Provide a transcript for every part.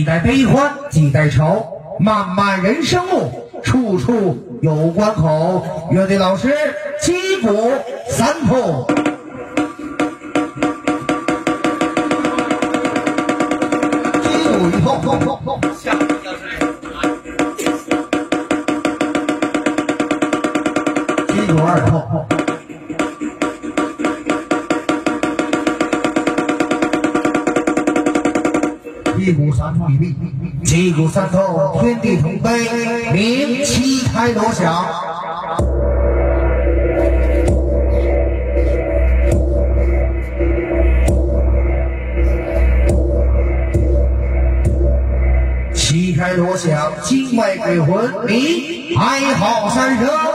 几代悲欢几代愁，漫漫人生路，处处有关口。乐队老师击鼓三通。一鼓三通，天地同悲，鸣七开锣响。七开锣响，境外鬼魂鸣哀号三声。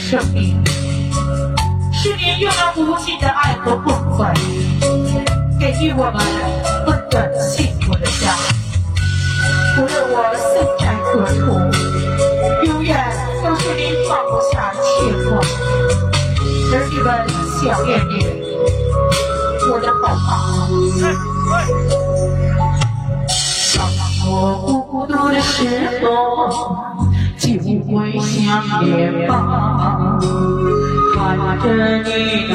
生命，是你用了无尽的爱和关怀。给予我们温暖幸福的家。无论我身在何处，永远都是你放不下牵挂。儿女们想念你，我的好爸。当我孤独的时候，就会想念爸。看着你那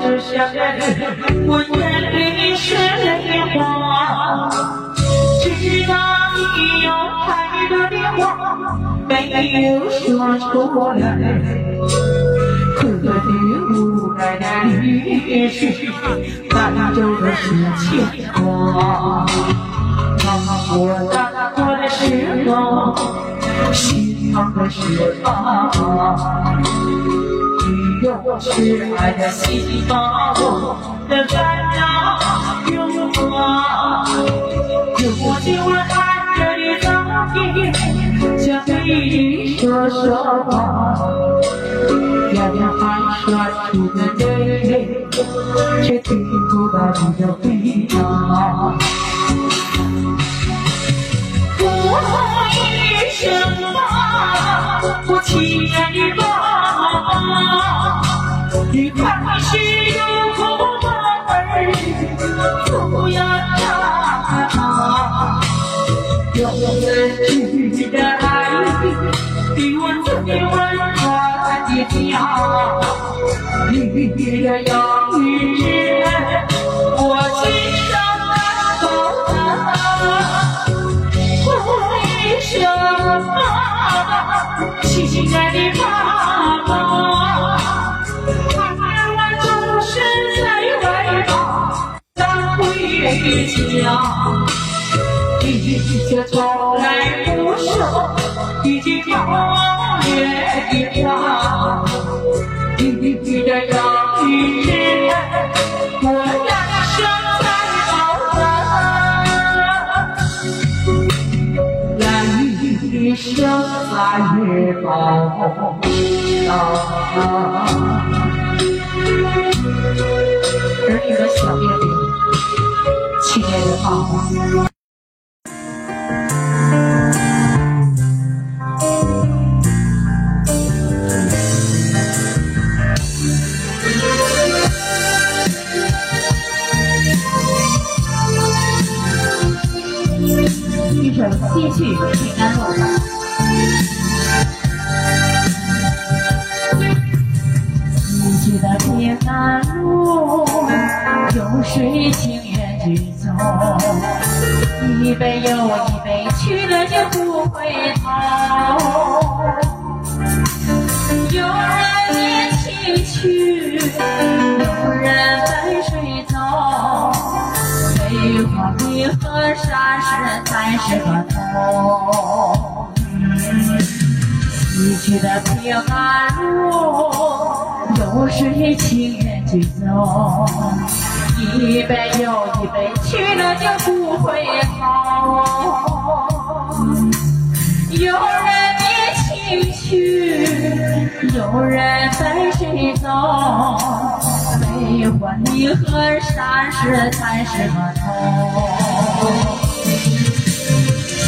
慈祥的脸，我眼里是泪花。知道你有太多的话没有说出来，可你无奈的离去，带走的是牵挂。当我难过的时候，心疼的是爸。你用痴爱的心把我的烦恼融化。有天我看着你照片，想对你说说话。眼含酸楚的泪，却听不到你的回答。我一声，亲爱的妈妈，你还是有口的儿，不要长。用真挚的爱，给我最温暖的家。你的有一为什么，亲爱的妈妈，孩儿总是在外跑，赶回家？你却从来不说一句告别的话。儿女和小，一声，继续平安路。四季的平安路，有谁情愿去走？一杯又一杯，去了就不回头。有人念情去，有人白水走。悲欢离合，啥时才是个头？去的平安路，有谁情愿去走？一杯又一杯，去了就不回头。有人念情去，有人白水走。悲欢离合，啥时才是个头？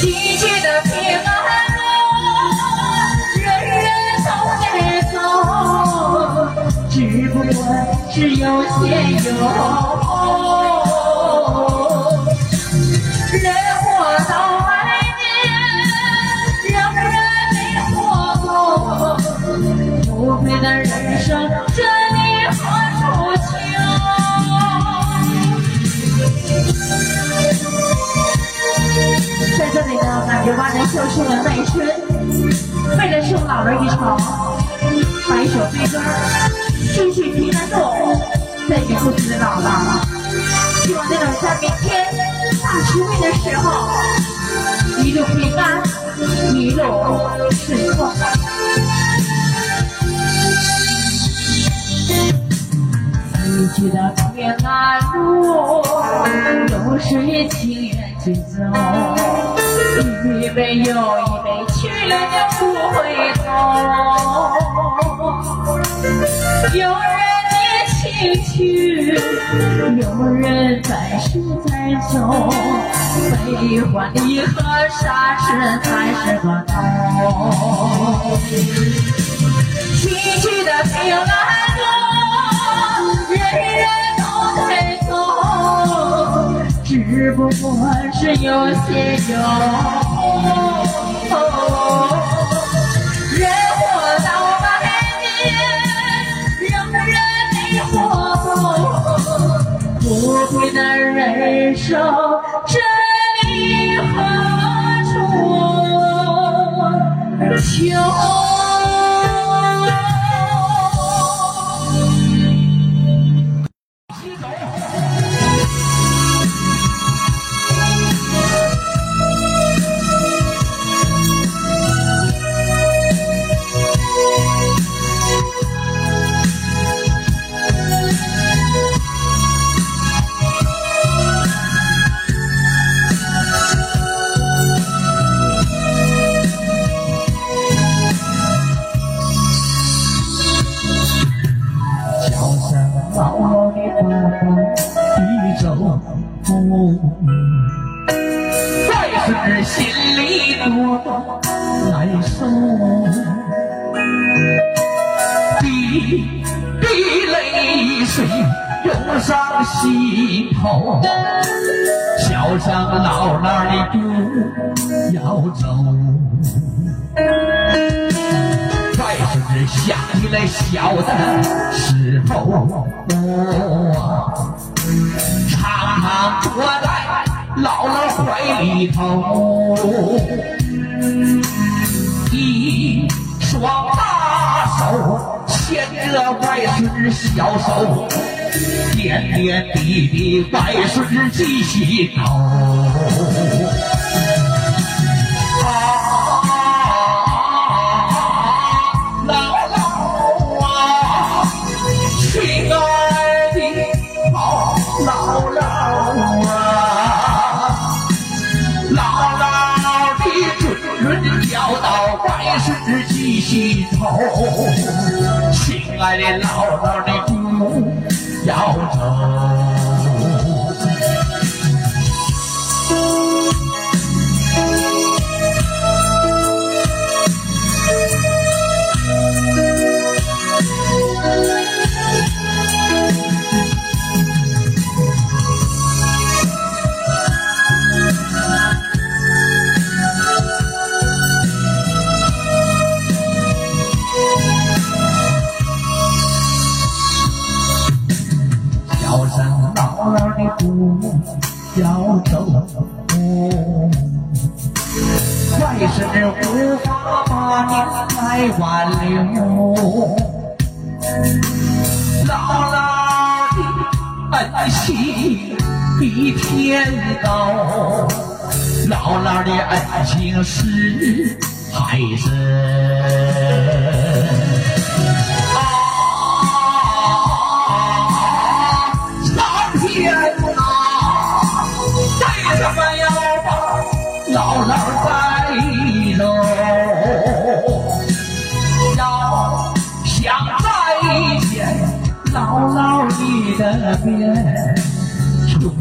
去的平安只不过是有先有后。人活到晚年，仍然没活够，不配的人生，这里何处求？在这里呢，感觉万人秀秀的美春，为了送老人一场，把一首悲歌继续平安路，献给故去的姥姥。希望这种在明天大聚会的时候，一路平安，一路顺风。逝去的平安路，有谁情愿去走？一杯又一杯，了就不回头。有人念情去，有人在时在走，悲欢离合，啥时才是个头？逝去的平安路，人人都得走，只不过是有些有谁能忍受，这里何处求？心头，桥上老老的不要走。再是想起来小的时候，我常常躲在姥姥怀里头，一双大手牵着外孙小手，点点滴滴外孙记心头。亲爱比天高，姥姥的恩情是海深。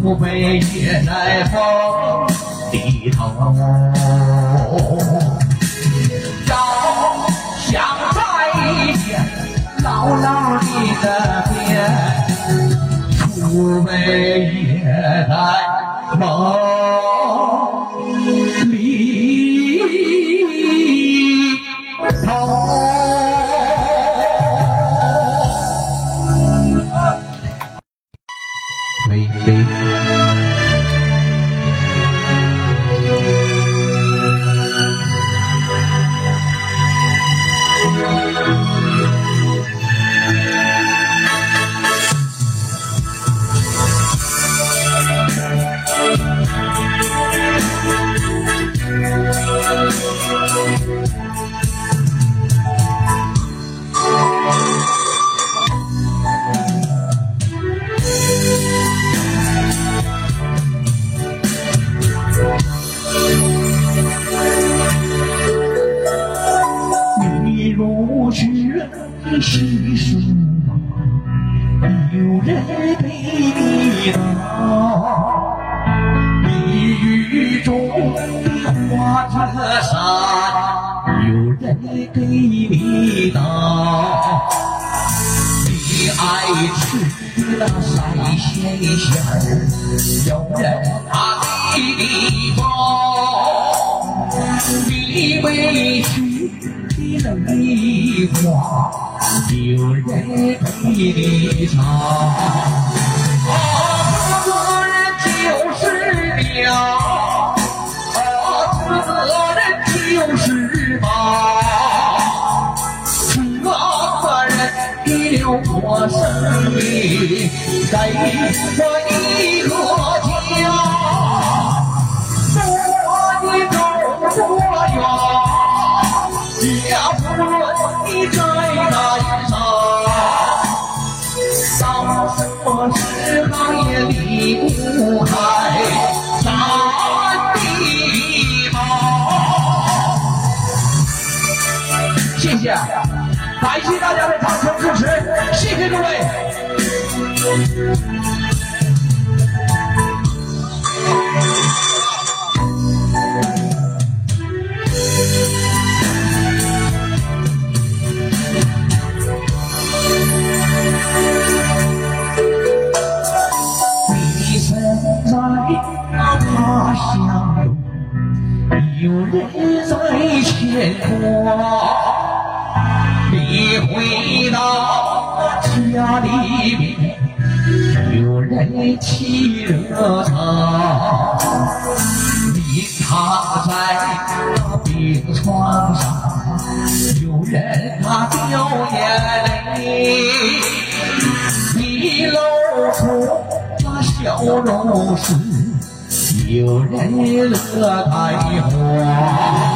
除非也在风里头。要想再见姥姥你的面，除非也在梦。你委屈的泪花有人给你唱啊这个人就是娘啊这个人就是妈这个人给了我生命给我一个家你沏热你躺在那病床上有人她掉眼泪你露出那笑容时有人乐开花。